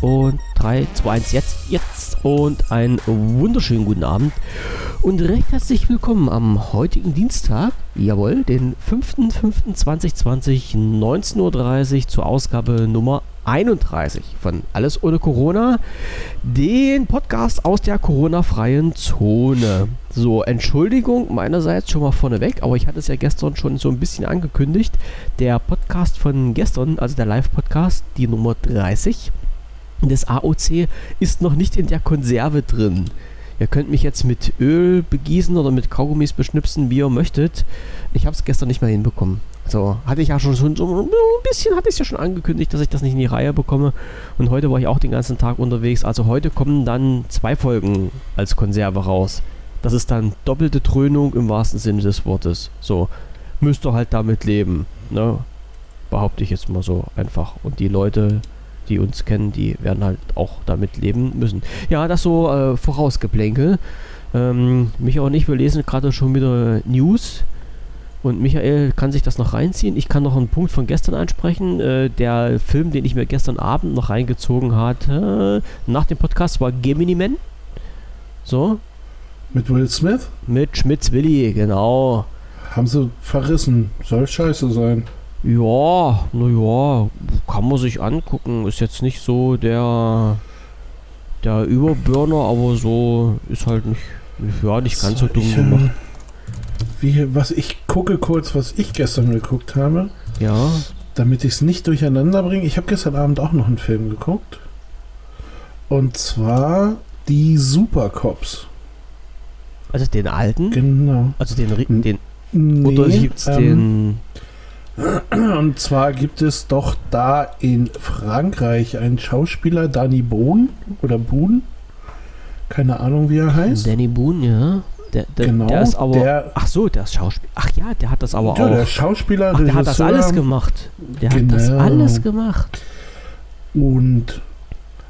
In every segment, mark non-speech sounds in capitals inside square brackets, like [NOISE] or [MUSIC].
Und 3, 2, 1, jetzt, jetzt und einen wunderschönen guten Abend und recht herzlich willkommen am heutigen Dienstag, jawohl, den 5.5.2020, 19.30 Uhr zur Ausgabe Nummer 31 von Alles ohne Corona, den Podcast aus der Corona-freien Zone. So, Entschuldigung meinerseits schon mal vorneweg, aber ich hatte es ja gestern schon so ein bisschen angekündigt. Der Podcast von gestern, also der Live-Podcast, die Nummer 30, des AOC ist noch nicht in der Konserve drin. Ihr könnt mich jetzt mit Öl begießen oder mit Kaugummis beschnipsen, wie ihr möchtet. Ich habe es gestern nicht mehr hinbekommen. So, hatte ich ja schon, so ein bisschen, hatte ich ja schon angekündigt, dass ich das nicht in die Reihe bekomme. Und heute war ich auch den ganzen Tag unterwegs. Also heute kommen dann zwei Folgen als Konserve raus. Das ist dann doppelte Dröhnung im wahrsten Sinne des Wortes. So, müsst ihr halt damit leben. Ne? Behaupte ich jetzt mal so einfach. Und die Leute, die uns kennen, die werden halt auch damit leben müssen. Ja, das so äh, Vorausgeplänkel. Ähm, Michael und ich, wir lesen gerade schon wieder News. Und Michael kann sich das noch reinziehen. Ich kann noch einen Punkt von gestern ansprechen. Äh, der Film, den ich mir gestern Abend noch reingezogen hatte, nach dem Podcast, war Gemini Man. So. Mit Will Smith? Mit Schmitz Willi, genau. Haben sie verrissen. Soll scheiße sein. Ja, naja, kann man sich angucken. Ist jetzt nicht so der, der Überburner, aber so ist halt nicht, ja, nicht ganz so dumm ich, gemacht. Wie, was ich gucke kurz, was ich gestern geguckt habe. Ja. Damit ich es nicht durcheinander bringe. Ich habe gestern Abend auch noch einen Film geguckt. Und zwar die Supercops. Also den alten? Genau. Also den, den nee, oder gibt's ähm, den und zwar gibt es doch da in Frankreich einen Schauspieler, Danny Bohn oder Boon. Keine Ahnung, wie er heißt. Danny Boon, ja. Der, der, genau, der ist aber. Der, ach so, der ist Schauspieler. Ach ja, der hat das aber ja, auch. Der Schauspieler, ach, der hat das alles gemacht. Der genau. hat das genau. alles gemacht. Und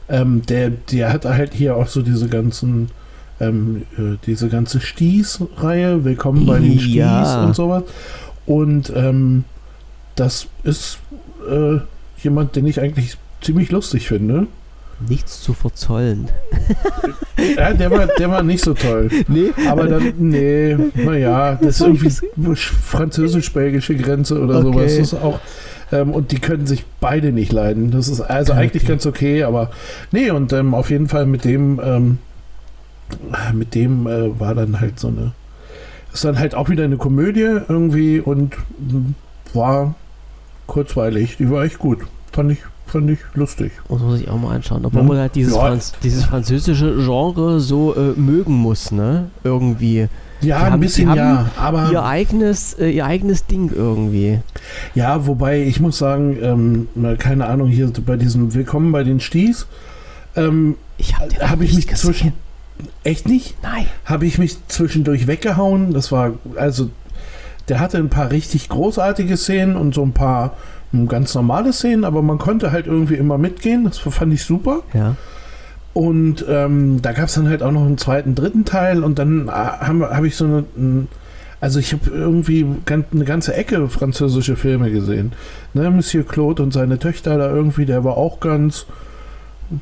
ähm, der, der hat halt hier auch so diese ganzen, ähm, äh, diese ganze Stieß-Reihe, Willkommen bei den Stieß ja. und sowas. Und ähm, das ist äh, jemand, den ich eigentlich ziemlich lustig finde. Nichts zu verzollen. ja, der war, der war nicht so toll. [LAUGHS] Nee. Aber dann, nee, naja, das ist irgendwie französisch-belgische Grenze oder okay. sowas. Das ist auch, ähm, und die können sich beide nicht leiden. Das ist also okay. eigentlich ganz okay, aber nee, und ähm, auf jeden Fall mit dem, ähm, mit dem äh, war dann halt so eine, ist dann halt auch wieder eine Komödie irgendwie und war kurzweilig. Die war echt gut. Fand ich, fand ich lustig. Und muss ich auch mal anschauen. Obwohl ja. man halt dieses, ja. Franz dieses französische Genre so äh, mögen muss, ne? Irgendwie. Ja, ein bisschen ja, aber ihr eigenes, äh, ihr eigenes Ding irgendwie. Ja, wobei ich muss sagen, ähm, keine Ahnung, hier bei diesem Willkommen bei den Sties, ähm, ich habe hab ich mich gesehen. zwischen echt nicht? Nein. Habe ich mich zwischendurch weggehauen. Das war also der hatte ein paar richtig großartige Szenen und so ein paar hm, ganz normale Szenen, aber man konnte halt irgendwie immer mitgehen. Das fand ich super. Ja. Und ähm, da gab es dann halt auch noch einen zweiten, dritten Teil und dann äh, habe hab ich so eine. Also ich habe irgendwie eine ganze Ecke französische Filme gesehen. Ne, Monsieur Claude und seine Töchter da irgendwie, der war auch ganz,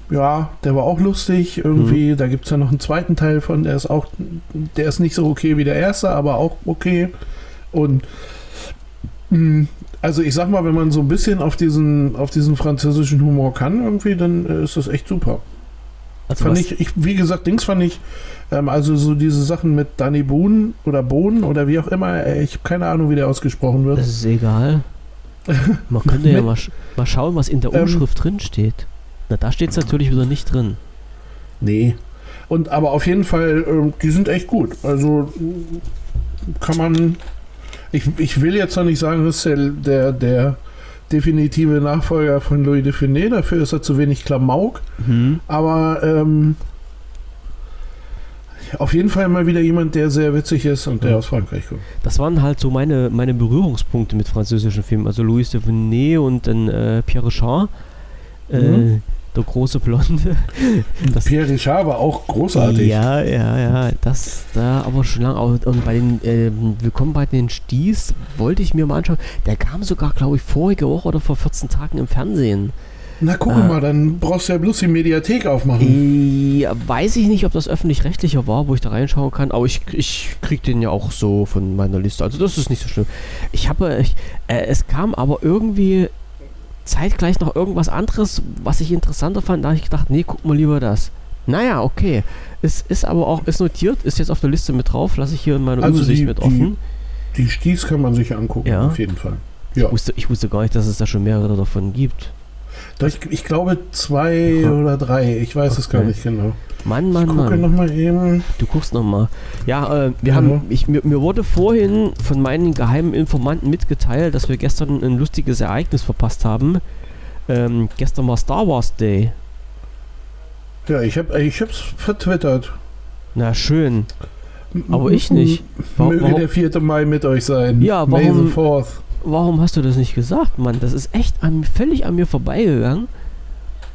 ja, der war auch lustig irgendwie. Mhm. Da gibt es ja noch einen zweiten Teil von, der ist auch, der ist nicht so okay wie der erste, aber auch okay. Und mh, hm, also ich sag mal, wenn man so ein bisschen auf diesen, auf diesen französischen Humor kann, irgendwie, dann äh, ist das echt super. Also fand ich, ich, wie gesagt, Dings fand ich, ähm, also so diese Sachen mit Danny Boon oder Bohn oder wie auch immer, ey, ich habe keine Ahnung, wie der ausgesprochen wird. Das ist egal. [LAUGHS] Man könnte ja mal, sch mal schauen, was in der ähm, Umschrift ähm, drin steht. Na, da steht es natürlich wieder nicht drin. Nee. Und aber auf jeden Fall, äh, die sind echt gut. Also kann man, ich, ich will jetzt noch nicht sagen, das ist der, der, der definitive Nachfolger von Louis de Funès, dafür ist er zu wenig Klamauk. Mhm. Aber ähm, auf jeden Fall mal wieder jemand, der sehr witzig ist und der ja. aus Frankreich kommt. Das waren halt so meine, meine Berührungspunkte mit französischen Filmen. Also Louis de Funès und dann äh, Pierre Richard. Äh, mhm der große Blonde. [LAUGHS] Das, Pierre Richard war auch großartig. Ja, ja, ja. Das da aber schon lange. Und bei den äh, Willkommen bei den Sties wollte ich mir mal anschauen. Der kam sogar, glaube ich, vorige Woche oder vor 14 Tagen im Fernsehen. Na guck Äh. mal, dann brauchst du ja bloß die Mediathek aufmachen. Ja, weiß ich nicht, ob das öffentlich-rechtlicher war, wo ich da reinschauen kann, aber ich, ich krieg den ja auch so von meiner Liste. Also das ist nicht so schlimm. Ich habe, ich, äh, es kam aber irgendwie zeitgleich noch irgendwas anderes, was ich interessanter fand. Da habe ich gedacht, nee, guck mal lieber das. Naja, okay. Es ist aber auch, ist notiert, ist jetzt auf der Liste mit drauf, lasse ich hier in meiner Also Übersicht die- mit die- offen. Die Sties kann man sich angucken, Ja. auf jeden Fall. Ja. Ich, wusste, ich wusste gar nicht, dass es da schon mehrere davon gibt. Ich, ich glaube zwei Aha. oder drei. Ich weiß es gar Okay. nicht genau. Mann, Ich Mann, gucke Mann. nochmal eben. Du guckst nochmal. Ja, äh, wir Ja. haben, ich, mir, mir wurde vorhin von meinen geheimen Informanten mitgeteilt, dass wir gestern ein lustiges Ereignis verpasst haben. Ähm, gestern war Star Wars Day. Ja, ich habe ich hab's vertwittert. Na schön. Aber ich nicht. Wa- Möge warum- der 4. Mai mit euch sein. Ja, May warum- the 4th. Warum hast du das nicht gesagt, Mann? Das ist echt an, völlig an mir vorbeigegangen.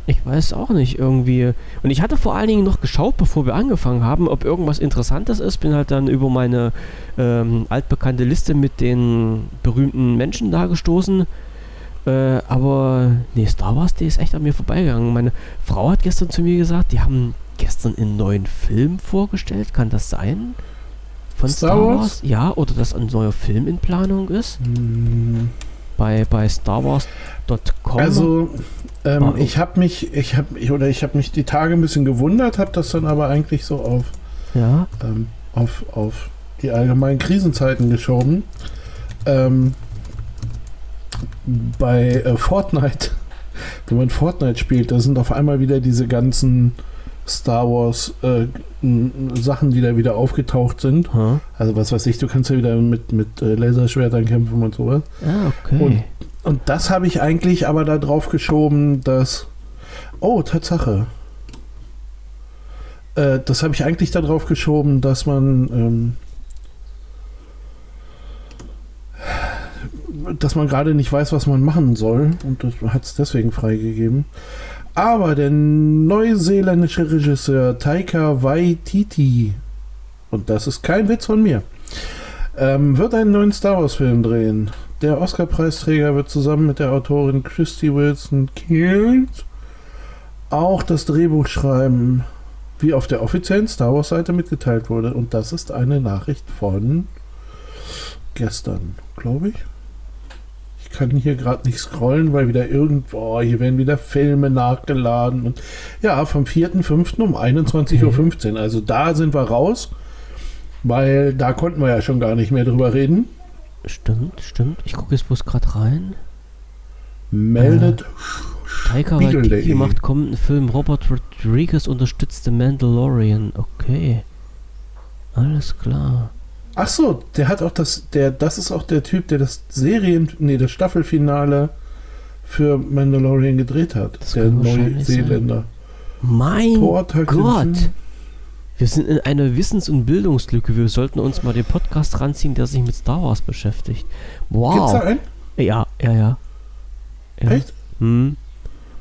Ich weiß auch nicht, irgendwie. Und ich hatte vor allen Dingen noch geschaut, bevor wir angefangen haben, ob irgendwas Interessantes ist. Bin halt dann über meine ähm, altbekannte Liste mit den berühmten Menschen da gestoßen. Äh, aber nee, Star Wars, der ist echt an mir vorbeigegangen. Meine Frau hat gestern zu mir gesagt, die haben gestern einen neuen Film vorgestellt. Kann das sein? Von Star, Star Wars? Wars? Ja, oder dass ein neuer Film in Planung ist? Hm, bei, bei StarWars.com. Also, ähm, ich habe mich, ich habe, ich, oder ich habe mich die Tage ein bisschen gewundert, habe das dann aber eigentlich so auf, ja, ähm, auf, auf die allgemeinen Krisenzeiten geschoben. Ähm, bei äh, Fortnite, [LAUGHS] wenn man Fortnite spielt, da sind auf einmal wieder diese ganzen Star Wars äh, Sachen, die da wieder aufgetaucht sind. ha. Also was weiß ich, du kannst ja wieder mit, mit äh, Laserschwertern kämpfen und sowas. ah, okay. Und- Und das habe ich eigentlich aber da drauf geschoben, dass. Oh, Tatsache. Äh, das habe ich eigentlich da drauf geschoben, dass man. Ähm, dass man gerade nicht weiß, was man machen soll. Und das hat es deswegen freigegeben. Aber der neuseeländische Regisseur Taika Waititi, und das ist kein Witz von mir, ähm, wird einen neuen Star Wars-Film drehen. Der Oscar-Preisträger wird zusammen mit der Autorin Christy Wilson Kills auch das Drehbuch schreiben, wie auf der offiziellen Star Wars-Seite mitgeteilt wurde. Und das ist eine Nachricht von gestern, glaube ich. Ich kann hier gerade nicht scrollen, weil wieder irgendwo, oh, hier werden wieder Filme nachgeladen. Und ja, vom 4.5. um 21.15 Uhr. Also da sind wir raus, weil da konnten wir ja schon gar nicht mehr drüber reden. Stimmt, stimmt. Ich gucke jetzt bloß gerade rein. Meldet Taika Spiegel.de. Waititi macht kommenden Film. Robert Rodriguez unterstützt The Mandalorian. Okay. Alles klar. Ach so, der hat auch das, der, das ist auch der Typ, der das Serien, nee, das Staffelfinale für Mandalorian gedreht hat. Das der Neuseeländer. Mein hat Gott. Wir sind in einer Wissens- und Bildungslücke. Wir sollten uns mal den Podcast ranziehen, der sich mit Star Wars beschäftigt. Gibt's da Wow. einen? Ja, ja, ja. ja. Echt? Hm.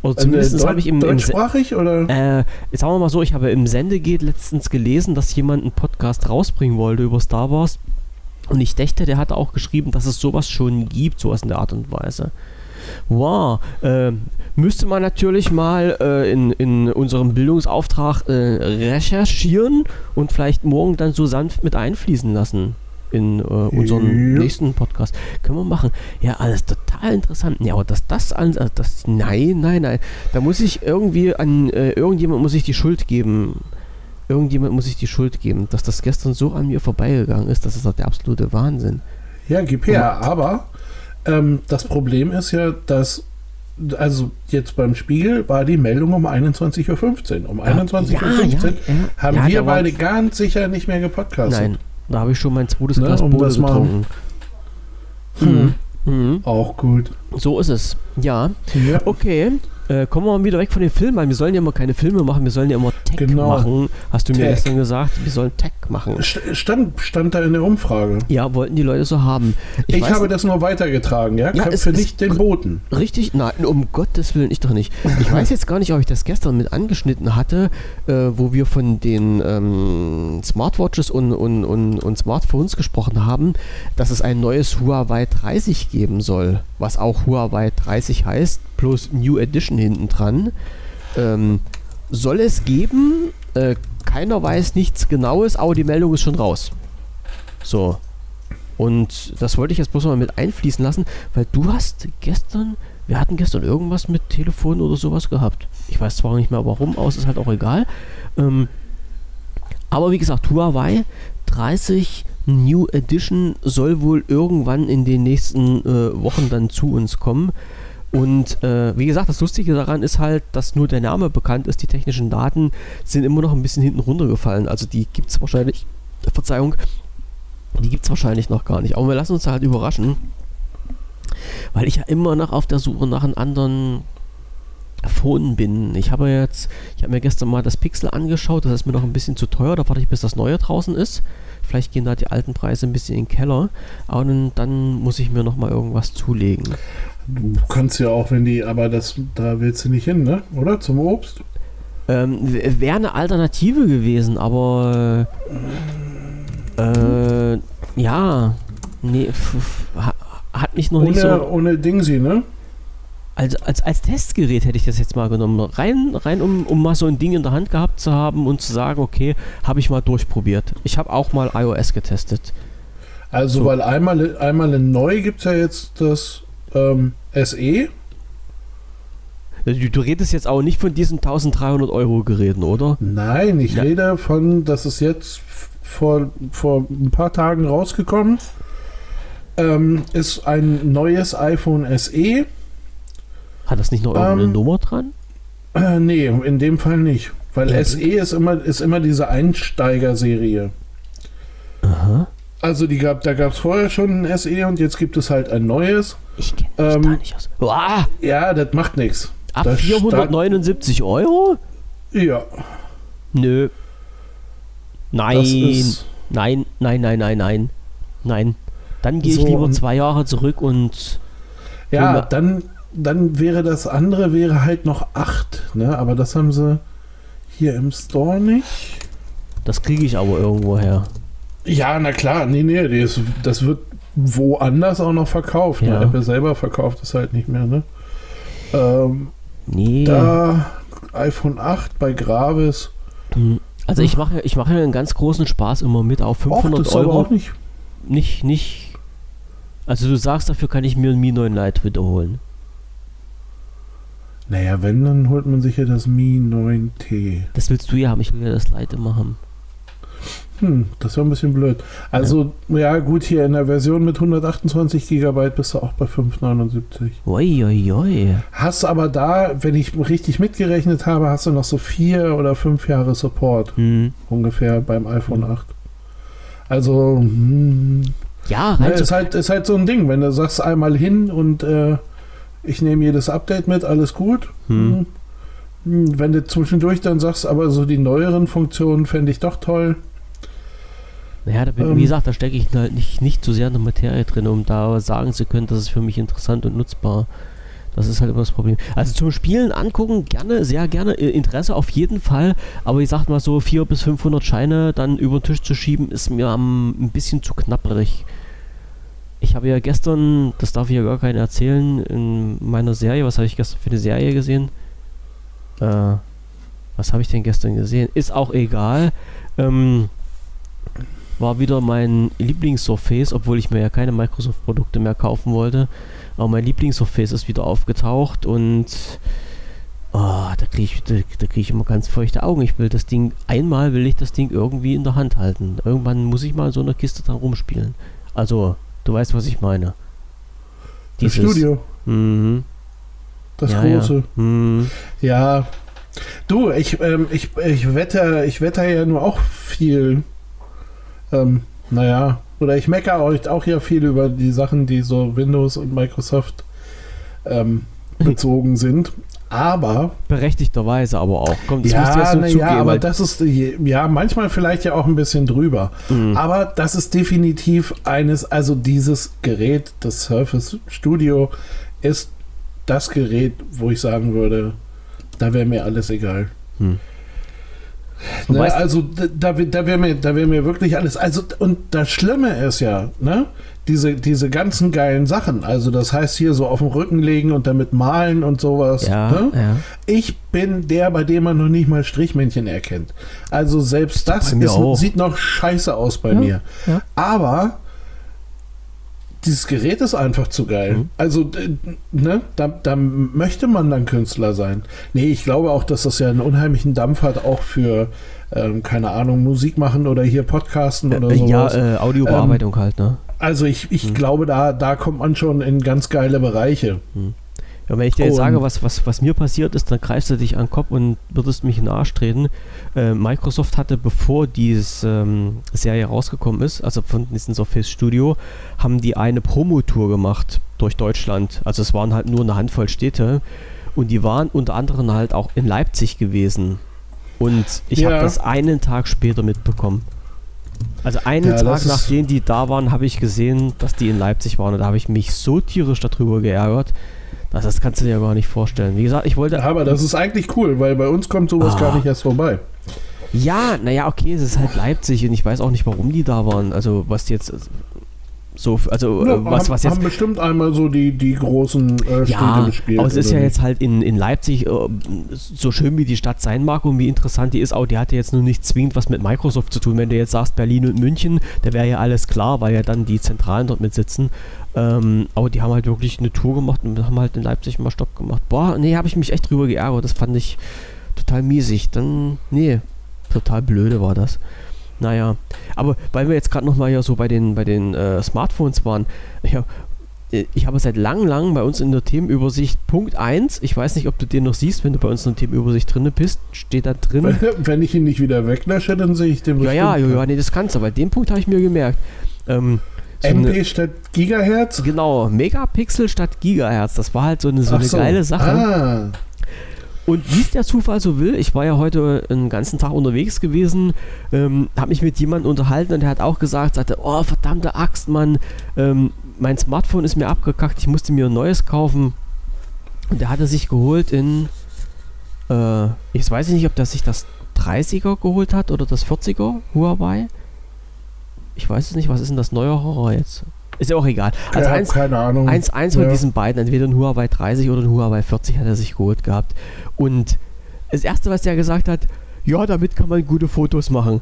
Oder Äh, zumindest Deu- habe ich im, im Deutschsprachig oder? Äh, jetzt sagen wir mal so, ich habe im Sendegeht letztens gelesen, dass jemand einen Podcast rausbringen wollte über Star Wars. Und ich dachte, der hat auch geschrieben, dass es sowas schon gibt, sowas in der Art und Weise. Wow, äh, müsste man natürlich mal äh, in, in unserem Bildungsauftrag äh, recherchieren und vielleicht morgen dann so sanft mit einfließen lassen in äh, unseren Ja. nächsten Podcast. Können wir machen. Ja, alles total interessant. Ja, aber dass das an, also das, nein, nein, nein. Da muss ich irgendwie an, äh, irgendjemand muss ich die Schuld geben. Irgendjemand muss ich die Schuld geben, dass das gestern so an mir vorbeigegangen ist. Das ist doch der absolute Wahnsinn. Ja, gib her. Aber ähm, das Problem ist ja, dass also jetzt beim Spiegel war die Meldung um 21.15 Uhr. Um 21.15 Uhr haben Ja, wir da war- beide ganz sicher nicht mehr gepodcastet. Nein, da habe ich schon mein zweites Ne, Glas um Bode getrunken. Hm. Mhm. Auch gut. So ist es. Ja, Ja. okay. Äh, kommen wir mal wieder weg von den Filmen, weil wir sollen ja immer keine Filme machen, wir sollen ja immer Tech Genau. machen. Hast du mir Tech. gestern gesagt, wir sollen Tech machen. St- Stand, stand da in der Umfrage. Ja, wollten die Leute so haben. Ich, weiß habe das nur weitergetragen, ja? Ja, ist- dich den Boten. Richtig? Nein, um Gottes Willen, ich doch nicht. Ich weiß jetzt gar nicht, ob ich das gestern mit angeschnitten hatte, äh, wo wir von den ähm, Smartwatches und, und, und, und Smartphones gesprochen haben, dass es ein neues Huawei 30 geben soll, was auch Huawei 30 heißt, bloß New Edition hinten dran. Ähm, soll es geben, äh, keiner weiß nichts Genaues, aber die Meldung ist schon raus. So. Und das wollte ich jetzt bloß mal mit einfließen lassen, weil du hast gestern, wir hatten gestern irgendwas mit Telefon oder sowas gehabt. Ich weiß zwar nicht mehr warum, aus ist halt auch egal. Ähm, aber wie gesagt, Huawei 30 New Edition soll wohl irgendwann in den nächsten äh, Wochen dann zu uns kommen. Und äh, wie gesagt, das Lustige daran ist halt, dass nur der Name bekannt ist. Die technischen Daten sind immer noch ein bisschen hinten runtergefallen. Also die gibt es wahrscheinlich, Verzeihung, die gibt es wahrscheinlich noch gar nicht. Aber wir lassen uns halt überraschen. Weil ich ja immer noch auf der Suche nach einem anderen Phone bin. Ich habe jetzt, ich habe mir gestern mal das Pixel angeschaut, das ist mir noch ein bisschen zu teuer, da warte ich bis das neue draußen ist. Vielleicht gehen da die alten Preise ein bisschen in den Keller, aber dann, dann muss ich mir noch mal irgendwas zulegen. Du kannst ja auch, wenn die, aber das, da willst du nicht hin, ne? Oder? Zum Obst? Ähm, Wäre eine Alternative gewesen, aber äh, ja, nee, pf, hat mich noch ohne, nicht so. Ohne Dingsy, ne? als, als, als Testgerät hätte ich das jetzt mal genommen. Rein, rein um, um mal so ein Ding in der Hand gehabt zu haben und zu sagen, okay, habe ich mal durchprobiert. Ich habe auch mal iOS getestet. Also, so. weil einmal, einmal in neu gibt es ja jetzt das ähm, SE. Du, du, redest jetzt auch nicht von diesen 1300 Euro Geräten, oder? Nein, ich ja. rede von, das ist jetzt vor, vor ein paar Tagen rausgekommen. Ähm, ist ein neues iPhone SE hat das nicht noch irgendeine ähm, Nummer dran? Äh, nee, in dem Fall nicht. Weil ja, SE ist immer, ist immer diese Einsteiger-Serie. Aha. Also die gab, da gab es vorher schon ein SE und jetzt gibt es halt ein neues. Ich kenne mich ähm, da nicht aus. Uah! Ja, das macht nichts. Ab das 479 Euro? Ja. Nö. Nein. Nein, nein, nein, nein, nein. Nein. Dann gehe so, ich lieber zwei Jahre zurück und. Ja, dann, dann wäre das andere wäre halt noch 8, ne? Aber das haben sie hier im Store nicht. Das kriege ich aber irgendwo her. Ja, na klar, nee, nee, das, das wird woanders auch noch verkauft. Ja. Ne? Apple selber verkauft es halt nicht mehr, ne? Ähm, nee. Da iPhone 8 bei Gravis. Hm. Also ich mache ich mache einen ganz großen Spaß immer mit auf 500 Och, Euro. auch nicht. Nicht, nicht. Also du sagst, dafür kann ich mir ein Mi 9 Lite wiederholen. Naja, wenn, dann holt man sich ja das Mi 9T. Das willst du ja haben, ich will ja das Lite immer haben. Hm, das war ein bisschen blöd. Also, ja. ja, gut, hier in der Version mit 128 GB bist du auch bei 579. Uiuiui. Hast aber da, wenn ich richtig mitgerechnet habe, hast du noch so vier oder fünf Jahre Support. Hm. Ungefähr beim iPhone hm. 8. Also, hm, ja, rein ne, ist, halt, ist halt so ein Ding, wenn du sagst einmal hin und äh, ich nehme jedes Update mit, alles gut. Hm. hm. Wenn du zwischendurch dann sagst, aber so die neueren Funktionen fände ich doch toll. Naja, da bin, ähm, wie gesagt, da stecke ich halt nicht, nicht zu sehr in der Materie drin, um da sagen zu können, das ist für mich interessant und nutzbar. Das ist halt immer das Problem. Also zum Spielen angucken, gerne, sehr gerne. Interesse auf jeden Fall. Aber ich sag mal so, 400 bis 500 Scheine dann über den Tisch zu schieben, ist mir um, ein bisschen zu knapperig. Ich habe ja gestern, das darf ich ja gar keinen erzählen, in meiner Serie, was habe ich gestern für eine Serie gesehen? Äh, was habe ich denn gestern gesehen? Ist auch egal. Ähm, war wieder mein Lieblingssurface, obwohl ich mir ja keine Microsoft-Produkte mehr kaufen wollte. Aber mein Lieblingssurface ist wieder aufgetaucht und oh, da kriege ich, da, da krieg ich immer ganz feuchte Augen. Ich will das Ding, einmal will ich das Ding irgendwie in der Hand halten. Irgendwann muss ich mal in so einer Kiste dran rumspielen. Also Du weißt, was ich meine. Dieses, das Studio. Mhm. Das ja, große. Ja. Mhm. ja. Du, ich, ähm, ich, ich wette, ich wette ja nur auch viel. Ähm, naja, oder ich meckere euch auch ja viel über die Sachen, die so Windows und Microsoft ähm, [LAUGHS] bezogen sind. Aber. Berechtigterweise aber auch. Komm, das ja, ja, so zugeben, ja, aber das ist, ja, manchmal vielleicht ja auch ein bisschen drüber. Mhm. Aber das ist definitiv eines, also dieses Gerät, das Surface Studio, ist das Gerät, wo ich sagen würde, da wäre mir alles egal. Mhm. Ne, also da, da wäre mir, da wär mir wirklich alles. Also, und das Schlimme ist ja, ne? Diese, diese ganzen geilen Sachen. Also, das heißt hier so auf dem Rücken legen und damit malen und sowas. Ja, ne? ja. Ich bin der, bei dem man noch nicht mal Strichmännchen erkennt. Also, selbst das ist, sieht noch scheiße aus bei Ja, mir. ja. Aber dieses Gerät ist einfach zu geil. Mhm. Also, d- ne, da, da möchte man dann Künstler sein. Nee, ich glaube auch, dass das ja einen unheimlichen Dampf hat, auch für, ähm, keine Ahnung, Musik machen oder hier Podcasten oder Äh, ja, sowas. äh, Audiobearbeitung halt, ne? also ich, Mhm. ich glaube, da, da kommt man schon in ganz geile Bereiche. Ja, wenn ich dir jetzt sage, was, was, was mir passiert ist, dann greifst du dich an den Kopf und würdest mich in den Arsch treten. Äh, Microsoft hatte, bevor diese ähm, Serie rausgekommen ist, also von diesem Surface Studio, haben die eine Promotour gemacht durch Deutschland. Also es waren halt nur eine Handvoll Städte und die waren unter anderem halt auch in Leipzig gewesen. Und ich habe Ja. das einen Tag später mitbekommen. Also einen Ja, Tag nachdem die da waren, habe ich gesehen, dass die in Leipzig waren. Und da habe ich mich so tierisch darüber geärgert. Das, das kannst du dir ja gar nicht vorstellen. Wie gesagt, ich wollte. Aber das ist eigentlich cool, weil bei uns kommt sowas Ah. gar nicht erst vorbei. Ja, naja, okay, es ist halt Leipzig und ich weiß auch nicht, warum die da waren. Also, was die jetzt. So, also, Ja, äh, was, haben, was jetzt. haben bestimmt einmal so die, die großen äh, Ja, gespielt. aber es ist ja nicht? jetzt halt in, in Leipzig, äh, so schön wie die Stadt sein mag und wie interessant die ist, auch die hat ja jetzt nur nicht zwingend was mit Microsoft zu tun. Wenn du jetzt sagst Berlin und München, da wäre ja alles klar, weil ja dann die Zentralen dort mit sitzen. Ähm, aber die haben halt wirklich eine Tour gemacht und haben halt in Leipzig mal Stopp gemacht. Boah, nee, habe ich mich echt drüber geärgert. Das fand ich total miesig. Dann, nee, total blöde war das. Naja, aber weil wir jetzt gerade nochmal hier so bei den, bei den äh, Smartphones waren, ja, äh, ich habe seit langem, lang bei uns in der Themenübersicht Punkt 1, ich weiß nicht, ob du den noch siehst, wenn du bei uns in der Themenübersicht drin bist, steht da drin. Wenn ich ihn nicht wieder weglösche, dann sehe ich den ja, ja, ja, bestimmt. ja, nee, das kannst du, aber den Punkt habe ich mir gemerkt. Ähm, so MP eine, statt Gigahertz? genau, Megapixel statt Gigahertz, das war halt so eine, so Ach eine geile Sache. Ah, Und wie es der Zufall so will, ich war ja heute einen ganzen Tag unterwegs gewesen, ähm, habe mich mit jemandem unterhalten und der hat auch gesagt, sagte, oh verdammte Axt, Mann, ähm, mein Smartphone ist mir abgekackt, ich musste mir ein neues kaufen. Und der hatte sich geholt in, äh, ich weiß nicht, ob der sich das 30er geholt hat oder das 40er Huawei. Ich weiß es nicht, was ist denn das neuere jetzt? Ist ja auch egal. Also ja, eins, keine Ahnung. Eins, eins von Ja. diesen beiden, entweder ein Huawei 30 oder ein Huawei 40 hat er sich geholt gehabt. Und das erste, was der gesagt hat, ja, damit kann man gute Fotos machen.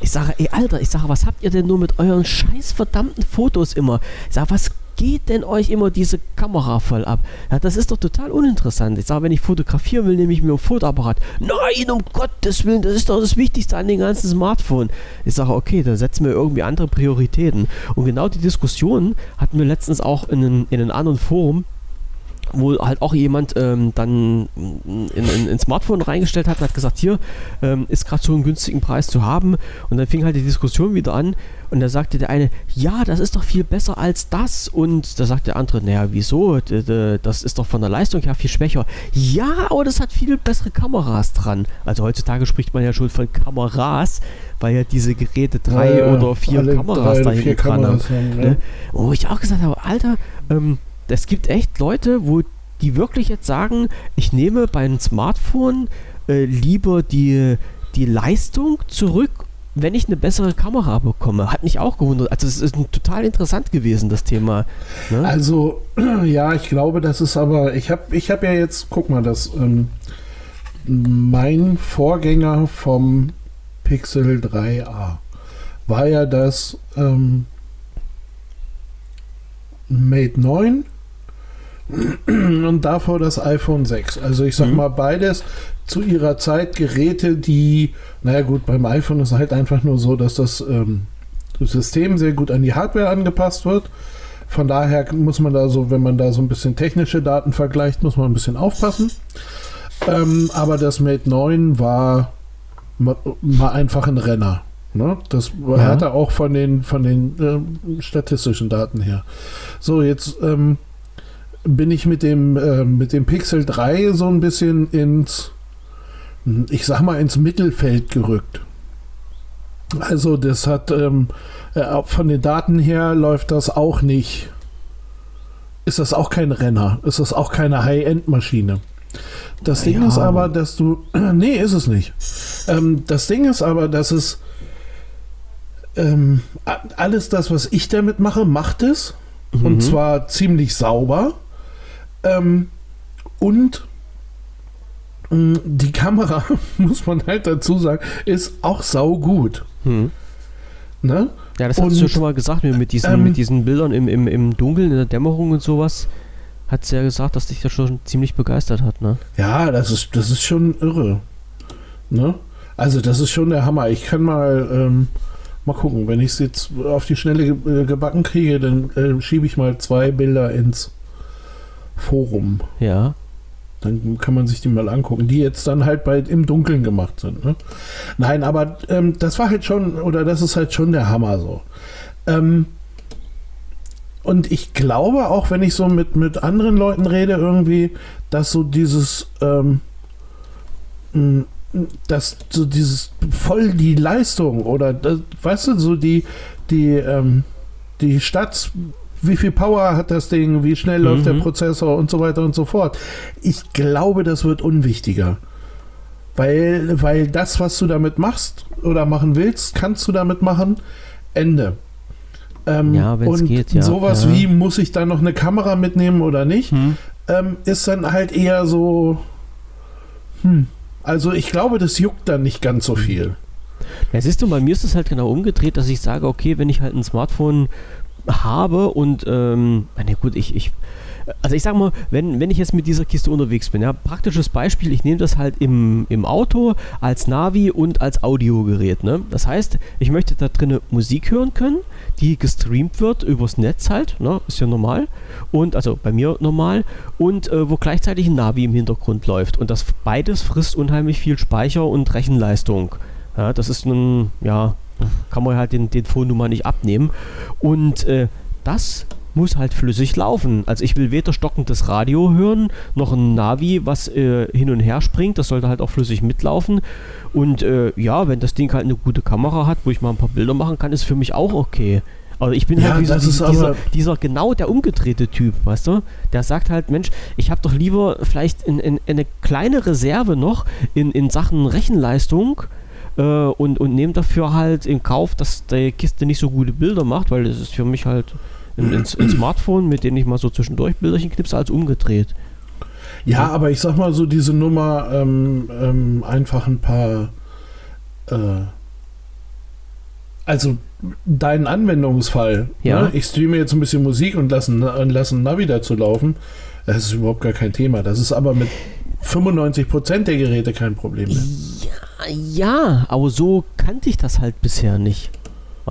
Ich sage, ey Alter, ich sage, was habt ihr denn nur mit euren scheiß verdammten Fotos immer? Ich sage, was geht denn euch immer diese Kamera voll ab? Ja, das ist doch total uninteressant. Ich sage, wenn ich fotografieren will, nehme ich mir ein Fotoapparat. Nein, um Gottes Willen, das ist doch das Wichtigste an den ganzen Smartphone. Ich sage, okay, da setzen wir irgendwie andere Prioritäten. Und genau die Diskussion hatten wir letztens auch in in einem anderen Forum, wo halt auch jemand ähm, dann in, in, in Smartphone reingestellt hat und hat gesagt, hier ähm, ist gerade so einen günstigen Preis zu haben. Und dann fing halt die Diskussion wieder an und da sagte der eine, ja, das ist doch viel besser als das. Und da sagt der andere, naja, wieso? Das ist doch von der Leistung her viel schwächer. Ja, aber das hat viel bessere Kameras dran. Also heutzutage spricht man ja schon von Kameras, weil ja diese Geräte drei Ja, oder vier Kameras drei da hinten dran haben. Haben, Ne? Wo ich auch gesagt habe, Alter, ähm, es gibt echt Leute, wo die wirklich jetzt sagen, ich nehme beim Smartphone äh, lieber die, die Leistung zurück, wenn ich eine bessere Kamera bekomme. Hat mich auch gewundert. Also es ist total interessant gewesen, das Thema. Ne? Also, [CLEARS THROAT] ja, ich glaube, das ist aber, ich habe ich hab ja jetzt, guck mal, das, ähm, mein Vorgänger vom Pixel 3a war ja das ähm, Mate 9 [CLEARS THROAT] und davor das iPhone 6. Also ich sag Mhm. mal beides zu ihrer Zeit Geräte, die, naja gut, beim iPhone ist halt einfach nur so, dass das ähm, System sehr gut an die Hardware angepasst wird. Von daher muss man da so, wenn man da so ein bisschen technische Daten vergleicht, muss man ein bisschen aufpassen. Ähm, aber das Mate 9 war ma- mal einfach ein Renner. Ne? Das Ja. hatte auch von den, von den ähm, statistischen Daten her. So, jetzt ähm, bin ich mit dem, äh, mit dem Pixel 3 so ein bisschen ins, ich sag mal, ins Mittelfeld gerückt. Also das hat ähm, äh, von den Daten her läuft das auch nicht. Ist das auch kein Renner? Ist das auch keine High-End-Maschine? Das Ding Ja. ist aber, dass du. [CLEARS THROAT] Nee, ist es nicht. Ähm, das Ding ist aber, dass es. Ähm, alles das, was ich damit mache, macht es. Und Mhm. zwar ziemlich sauber. Ähm, und mh, die Kamera, [LAUGHS] muss man halt dazu sagen, ist auch saugut. Hm. Ne? Ja, das hast du schon mal gesagt, mit, diesen, ähm, mit diesen Bildern im, im, im Dunkeln, in der Dämmerung und sowas. Hat sie ja gesagt, dass dich das schon ziemlich begeistert hat, ne? Ja, das ist, das ist schon irre. Ne? Also, das ist schon der Hammer. Ich kann mal, ähm, mal gucken, wenn ich es jetzt auf die Schnelle ge gebacken kriege, dann äh, schiebe ich mal zwei Bilder ins Forum. Ja. Dann kann man sich die mal angucken, die jetzt dann halt bei, im Dunkeln gemacht sind. Ne? Nein, aber ähm, das war halt schon, oder das ist halt schon der Hammer so. Ähm, und ich glaube, auch wenn ich so mit, mit anderen Leuten rede, irgendwie, dass so dieses, ähm, dass so dieses voll die Leistung oder das, weißt du, so die, die, ähm, die Stadt, wie viel Power hat das Ding, wie schnell läuft der Mhm. Prozessor und so weiter und so fort. Ich glaube, das wird unwichtiger. Weil, weil das, was du damit machst oder machen willst, kannst du damit machen. Ende. Ähm, Ja, wenn's und geht, ja. sowas Ja. wie, muss ich da noch eine Kamera mitnehmen oder nicht, Hm. ähm, ist dann halt eher so. Hm. Also ich glaube, das juckt dann nicht ganz so viel. Ja, siehst du, bei mir ist es halt genau umgedreht, dass ich sage, okay, wenn ich halt ein Smartphone habe und, ähm, na gut, ich, ich, also ich sag mal, wenn, wenn ich jetzt mit dieser Kiste unterwegs bin, ja, praktisches Beispiel, ich nehme das halt im, im Auto als Navi und als Audiogerät, ne? Das heißt, ich möchte da drinnen Musik hören können, die gestreamt wird übers Netz halt, ne? Ist ja normal. Und, also bei mir normal. Und äh, wo gleichzeitig ein Navi im Hintergrund läuft. Und das beides frisst unheimlich viel Speicher und Rechenleistung. Ja, das ist nun, ja, kann man halt den, den Phone nun mal nicht abnehmen. Und äh, das muss halt flüssig laufen. Also ich will weder stockendes Radio hören, noch ein Navi, was äh, hin und her springt. Das sollte halt auch flüssig mitlaufen. Und äh, ja, wenn das Ding halt eine gute Kamera hat, wo ich mal ein paar Bilder machen kann, ist für mich auch okay. Also ich bin Ja, halt dieser, aber- dieser genau der umgedrehte Typ, weißt du? Der sagt halt, Mensch, ich habe doch lieber vielleicht in, in, eine kleine Reserve noch in, in Sachen Rechenleistung äh, und, und nehme dafür halt in Kauf, dass die Kiste nicht so gute Bilder macht, weil das ist für mich halt ein, ein, ein Smartphone, mit dem ich mal so zwischendurch Bilderchen knipse, als umgedreht. Ja, aber ich sag mal so diese Nummer ähm, ähm, einfach ein paar äh, also dein Anwendungsfall. Ja. Ne? Ich streame jetzt ein bisschen Musik und lasse lasse ein Navi dazu laufen. Das ist überhaupt gar kein Thema. Das ist aber mit 95% der Geräte kein Problem mehr. Ja, ja, aber so kannte ich das halt bisher nicht.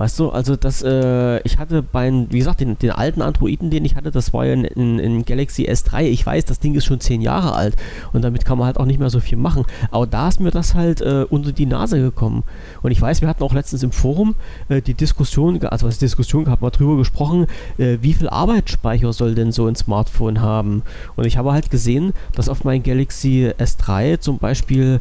Weißt du, also das, äh, ich hatte bei, wie gesagt, den, den alten Androiden, den ich hatte, das war ja ein, ein, ein Galaxy S3. Ich weiß, das Ding ist schon zehn Jahre alt und damit kann man halt auch nicht mehr so viel machen. Aber da ist mir das halt äh, unter die Nase gekommen. Und ich weiß, wir hatten auch letztens im Forum äh, die Diskussion, also was Diskussion gehabt, mal drüber gesprochen, äh, wie viel Arbeitsspeicher soll denn so ein Smartphone haben? Und ich habe halt gesehen, dass auf mein Galaxy S3 zum Beispiel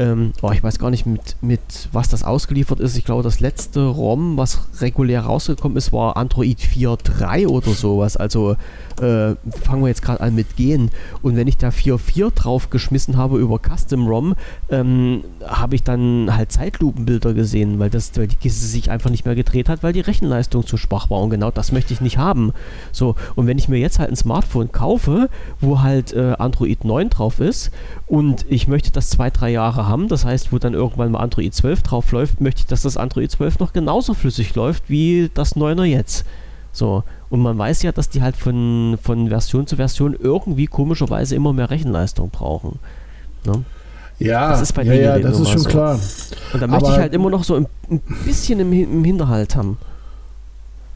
ähm, oh, ich weiß gar nicht, mit, mit was das ausgeliefert ist. Ich glaube, das letzte ROM, was regulär rausgekommen ist, war Android 4.3 oder sowas. Also äh, fangen wir jetzt gerade an mit Gehen. Und wenn ich da 4.4 drauf geschmissen habe über Custom ROM, ähm, habe ich dann halt Zeitlupenbilder gesehen, weil, das, weil die Kiste sich einfach nicht mehr gedreht hat, weil die Rechenleistung zu schwach war. Und genau das möchte ich nicht haben. So, und wenn ich mir jetzt halt ein Smartphone kaufe, wo halt äh, Android 9 drauf ist und ich möchte das zwei, drei Jahre haben, das heißt, wo dann irgendwann mal Android 12 drauf läuft, möchte ich, dass das Android 12 noch genauso flüssig läuft wie das 9er jetzt. So, und man weiß ja, dass die halt von, von Version zu Version irgendwie komischerweise immer mehr Rechenleistung brauchen. Ne? Ja, Das ist bei ja, ja, das ist schon so. klar. Und da möchte ich halt immer noch so ein, ein bisschen im, im Hinterhalt haben.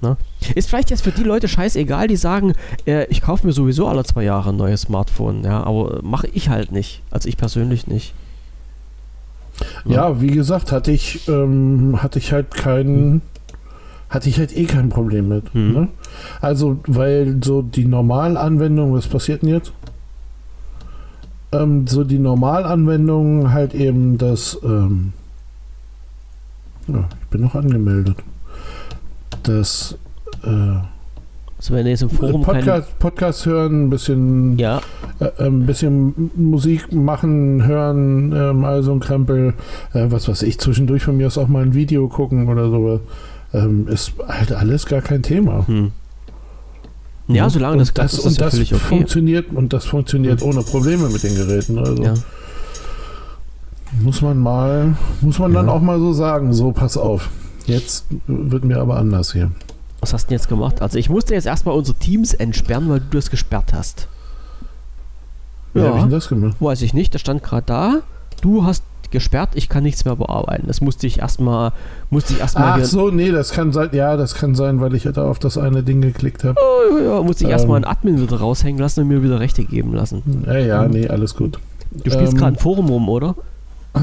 Ne? Ist vielleicht jetzt für die Leute scheißegal, die sagen, äh, ich kaufe mir sowieso alle zwei Jahre ein neues Smartphone, ja, aber mache ich halt nicht. Also ich persönlich nicht. Ja, wie gesagt, hatte ich, ähm, hatte ich halt keinen, hatte ich halt eh kein Problem mit. Hm. Ne? Also, weil so die Normalanwendung, was passiert denn jetzt? Ähm, so die Normalanwendung halt eben das, ähm, ja, ich bin noch angemeldet. Das, äh, Also wenn jetzt im Forum Podcast, Podcast hören, ein bisschen, ja. äh, ein bisschen Musik machen, hören, ähm, also ein Krempel, äh, was weiß ich, zwischendurch von mir aus auch mal ein Video gucken oder so, ähm, ist halt alles gar kein Thema. Hm. Ja, solange das das, ist und ja das völlig okay. funktioniert und das funktioniert ohne Probleme mit den Geräten. Also Ja. muss man mal, muss man dann Ja. auch mal so sagen, so pass auf. Jetzt wird mir aber anders hier. Was hast du denn jetzt gemacht? Also ich musste jetzt erstmal unsere Teams entsperren, weil du das gesperrt hast. Wie Ja. habe ich denn das gemacht? Weiß ich nicht, das stand gerade da. Du hast gesperrt, ich kann nichts mehr bearbeiten. Das musste ich erstmal, musste ich erstmal Ach so, nee, das kann sein, ja, das kann sein, weil ich da auf das eine Ding geklickt habe. oh, ja, musste ich erstmal Ähm. einen Admin wieder raushängen lassen und mir wieder Rechte geben lassen. Ja, ja, nee, alles gut. Du spielst Ähm, gerade ein Forum rum, oder?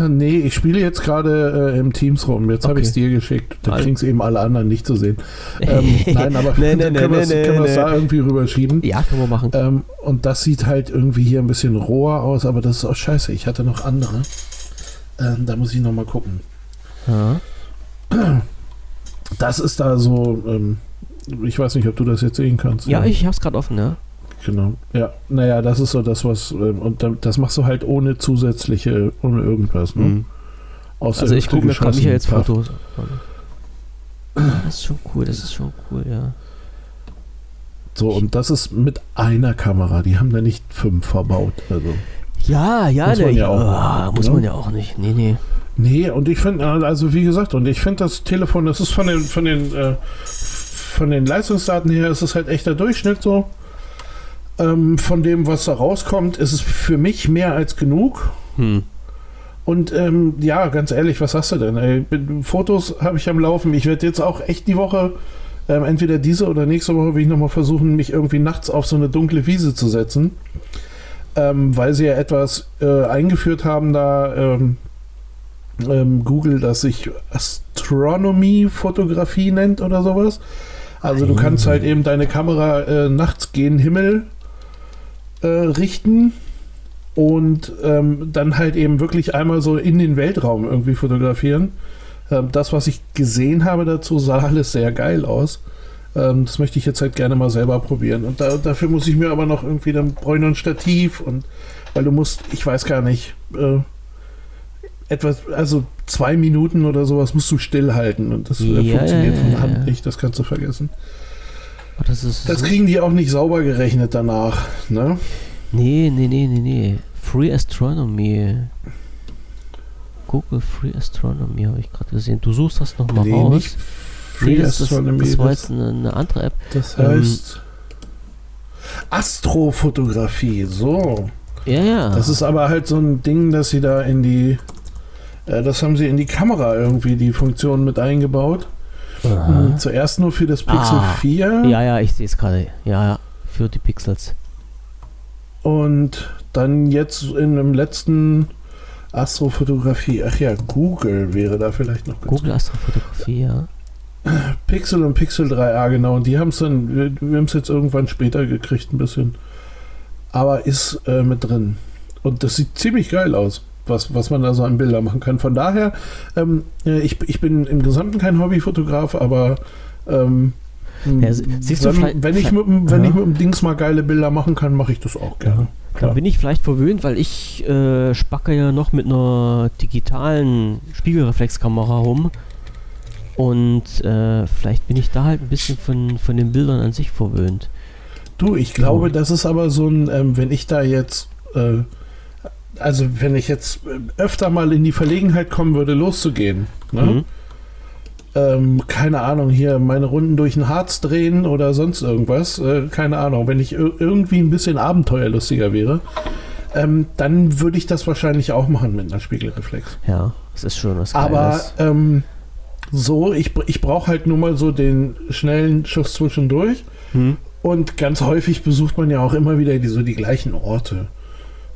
Nee, ich spiele jetzt gerade äh, im Teams rum. Jetzt habe Okay. ich es dir geschickt. Da kriegen es eben alle anderen nicht zu sehen. Ähm, [LAUGHS] nein, aber Nee, nee, können wir es nee, nee. da irgendwie rüberschieben. Ja, können wir machen. Ähm, und das sieht halt irgendwie hier ein bisschen roher aus, aber das ist auch scheiße. Ich hatte noch andere. Ähm, da muss ich nochmal gucken. Ja. Das ist da so, ähm, ich weiß nicht, ob du das jetzt sehen kannst. Ja, ich hab's gerade offen, ja. Genau. Ja, naja, das ist so das, was, ähm, und da- das machst du halt ohne zusätzliche, ohne irgendwas. Ne? Mhm. Aus der Also ich gucke mir gerade. Michaels. Fotos. Das ist schon cool, das ist schon cool, ja. So, und das ist mit einer Kamera. Die haben da nicht fünf verbaut. Also. Ja, ja, Muss man ja auch nicht, muss ne? man ja auch nicht. Nee, nee. Nee, und ich finde, also wie gesagt, und ich finde das Telefon, das ist von den, von den, äh, von den Leistungsdaten her, ist es halt echter Durchschnitt so. Ähm, von dem, was da rauskommt, ist es für mich mehr als genug. Hm. Und ähm, ja, ganz ehrlich, was hast du denn? Ey, Fotos habe ich am Laufen. Ich werde jetzt auch echt die Woche, ähm, entweder diese oder nächste Woche, will ich nochmal versuchen, mich irgendwie nachts auf so eine dunkle Wiese zu setzen. Ähm, weil sie ja etwas äh, eingeführt haben, da ähm, ähm, Google, das sich Astronomy-Fotografie nennt oder sowas. Also du kannst halt eben deine Kamera äh, nachts gen Himmel äh, richten und ähm, dann halt eben wirklich einmal so in den Weltraum irgendwie fotografieren. Ähm, das, was ich gesehen habe dazu, sah alles sehr geil aus. Ähm, das möchte ich jetzt halt gerne mal selber probieren. Und da, dafür muss ich mir aber noch irgendwie, dann brauche ich noch ein Stativ und weil du musst, ich weiß gar nicht, äh, etwas, also zwei Minuten oder sowas musst du stillhalten und das äh, Ja, funktioniert ja, von ja, Hand nicht, das kannst du vergessen. Oh, das Das so- kriegen die auch nicht sauber gerechnet danach, ne? Nee, nee, nee, nee, nee. Free Astronomy. Google Free Astronomy habe ich gerade gesehen. Du suchst das nochmal Nee, raus. nicht nee, Free das, ist, Astronomy, das war das- jetzt eine, eine andere App. Das Ähm, heißt Astrofotografie, so. Ja, ja. Das ist aber halt so ein Ding, dass sie da in die, äh, das haben sie in die Kamera irgendwie die Funktion mit eingebaut. Hm, Zuerst nur für das Pixel Ah. 4 Ja, ja, ich sehe es gerade. Ja, ja. Für die Pixels. und dann jetzt in dem letzten Astrofotografie. Ach ja, Google wäre da vielleicht noch ganz Google Astrofotografie, ja. [CLEARS THROAT] Pixel und Pixel 3a, genau. Und die haben es dann, wir, wir haben es jetzt irgendwann später gekriegt, ein bisschen. Aber ist äh, mit drin. Und das sieht ziemlich geil aus, was, was man da so an Bildern machen kann. Von daher, ähm, äh, ich, ich bin im Gesamten kein Hobbyfotograf, aber ähm, Ja, sie- siehst du, wenn, vielleicht- wenn, ich mit, dem- wenn Ja. ich mit dem Dings mal geile Bilder machen kann, mache ich das auch gerne. Da Klar. bin ich vielleicht verwöhnt, weil ich äh, spacke ja noch mit einer digitalen Spiegelreflexkamera rum. Und äh, vielleicht bin ich da halt ein bisschen von, von den Bildern an sich verwöhnt. Du, ich glaube, das ist aber so ein, ähm, wenn ich da jetzt, äh, also wenn ich jetzt äh, öfter mal in die Verlegenheit kommen würde, loszugehen, ne? Mhm. ähm, keine Ahnung, hier meine Runden durch den Harz drehen oder sonst irgendwas, äh, keine Ahnung, wenn ich ir irgendwie ein bisschen abenteuerlustiger wäre, ähm, dann würde ich das wahrscheinlich auch machen mit einer Spiegelreflex. Ja, es ist schon was Aber Geiles. ähm, so, ich, ich brauche halt nur mal so den schnellen Schuss zwischendurch. Hm? Und ganz häufig besucht man ja auch immer wieder die, so die gleichen Orte.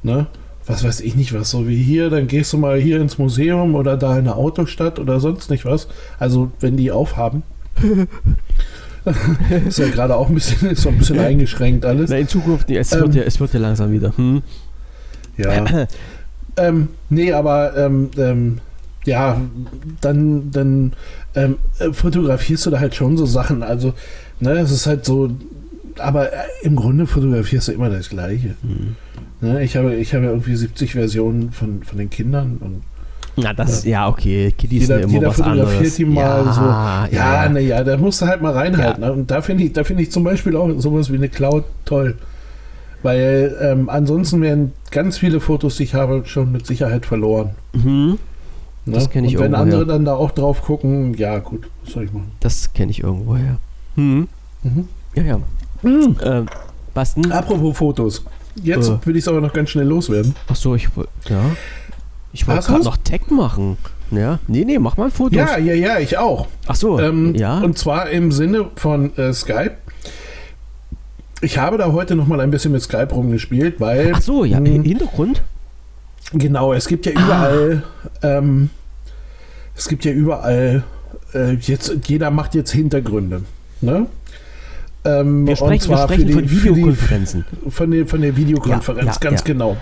Ne? Was weiß ich nicht was, so wie hier, dann gehst du mal hier ins Museum oder da in eine Autostadt oder sonst nicht was. Also wenn die aufhaben. [LAUGHS] ist ja gerade auch ein bisschen, ist so ein bisschen eingeschränkt alles. Na, in Zukunft, es, Ähm, wird ja, es wird ja langsam wieder. Hm? Ja. [CLEARS THROAT] ähm, nee, aber ähm, ähm, ja, dann, dann ähm, äh, fotografierst du da halt schon so Sachen. Also, ne, es ist halt so, aber äh, im Grunde fotografierst du immer das Gleiche. Mhm. Ne, ich, habe, ich habe irgendwie 70 Versionen von, von den Kindern und Na, das, ja, okay. Kiddies jeder, sind immer jeder was fotografiert anderes. die mal ja, so. Ja, ja. naja, da musst du halt mal reinhalten. Ne? Und da finde ich, da finde ich zum Beispiel auch sowas wie eine Cloud toll. Weil ähm, ansonsten werden ganz viele Fotos, die ich habe, schon mit Sicherheit verloren. Mhm. Ne? Das kenn ich Und wenn andere ja. dann da auch drauf gucken, ja gut, was soll ich machen? Das kenne ich irgendwo, ja. Mhm. Mhm. Ja, ja. Mhm. Ähm, Basten? Apropos Fotos. Jetzt Äh. will ich es aber noch ganz schnell loswerden. Achso, ich wollte. Ja. Ich wollte gerade noch Tag machen. Ja. Nee, nee, mach mal Fotos. Ja, ja, ja, ich auch. Achso, Ähm, ja. Und zwar im Sinne von äh, Skype. Ich habe da heute noch mal ein bisschen mit Skype rumgespielt, weil Achso, ja, mh, Hintergrund? Genau, es gibt ja Ah. überall, ähm, es gibt ja überall, äh, jetzt jeder macht jetzt Hintergründe, ne? Ähm, Wir und sprechen, wir zwar sprechen für von die, die, Videokonferenzen. von der, von der Videokonferenz, Ja, ja, ganz ja. genau.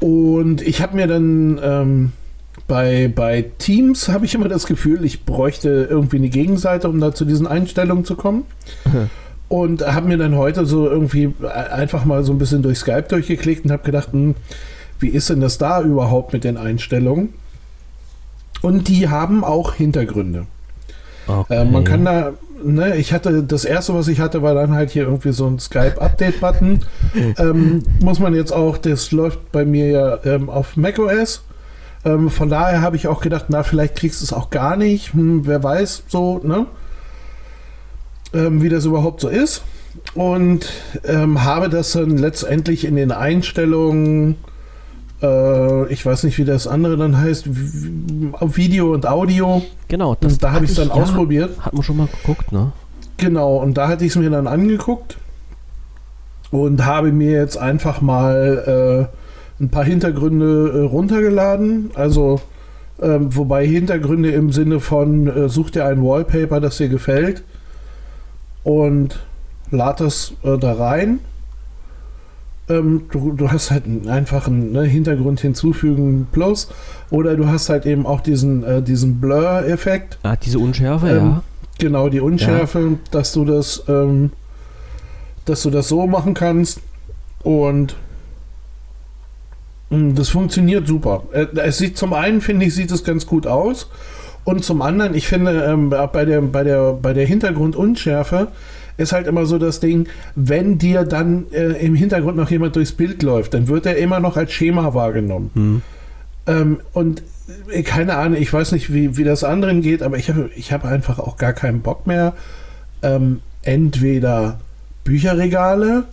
Und ich habe mir dann ähm, bei, bei Teams habe ich immer das Gefühl, ich bräuchte irgendwie eine Gegenseite, um da zu diesen Einstellungen zu kommen. Und habe mir dann heute so irgendwie einfach mal so ein bisschen durch Skype durchgeklickt und habe gedacht, hm, wie ist denn das da überhaupt mit den Einstellungen? Und die haben auch Hintergründe. Okay. Äh, man kann da, ne, ich hatte, das erste, was ich hatte, war dann halt hier irgendwie so ein Skype-Update-Button. [LAUGHS] ähm, muss man jetzt auch, das läuft bei mir ja ähm, auf macOS. Ähm, von daher habe ich auch gedacht, na, vielleicht kriegst du es auch gar nicht. Hm, wer weiß, so, ne? Ähm, wie das überhaupt so ist. Und ähm, habe das dann letztendlich in den Einstellungen, äh, ich weiß nicht, wie das andere dann heißt, Video und Audio. Genau, Und da habe ich es dann ja, ausprobiert. Hat man schon mal geguckt, ne? Genau, und da hatte ich es mir dann angeguckt und habe mir jetzt einfach mal äh, ein paar Hintergründe äh, runtergeladen. Also, ähm, wobei Hintergründe im Sinne von, äh, such dir ein Wallpaper, das dir gefällt und lad das äh, da rein. Ähm, du, du hast halt einen einfachen ne, Hintergrund hinzufügen plus oder du hast halt eben auch diesen, äh, diesen Blur-Effekt. Ah, diese Unschärfe, Ähm, ja. Genau, die Unschärfe, dass du das, ähm, dass du das so machen kannst und mh, das funktioniert super. Äh, Es sieht zum einen, finde ich, sieht es ganz gut aus und zum anderen, ich finde, ähm, bei der, bei der, bei der Hintergrundunschärfe ist halt immer so das Ding, wenn dir dann äh, im Hintergrund noch jemand durchs Bild läuft, dann wird er immer noch als Schema wahrgenommen. Hm. Ähm, und äh, keine Ahnung, ich weiß nicht, wie, wie das anderen geht, aber ich habe ich hab einfach auch gar keinen Bock mehr. Ähm, entweder Bücherregale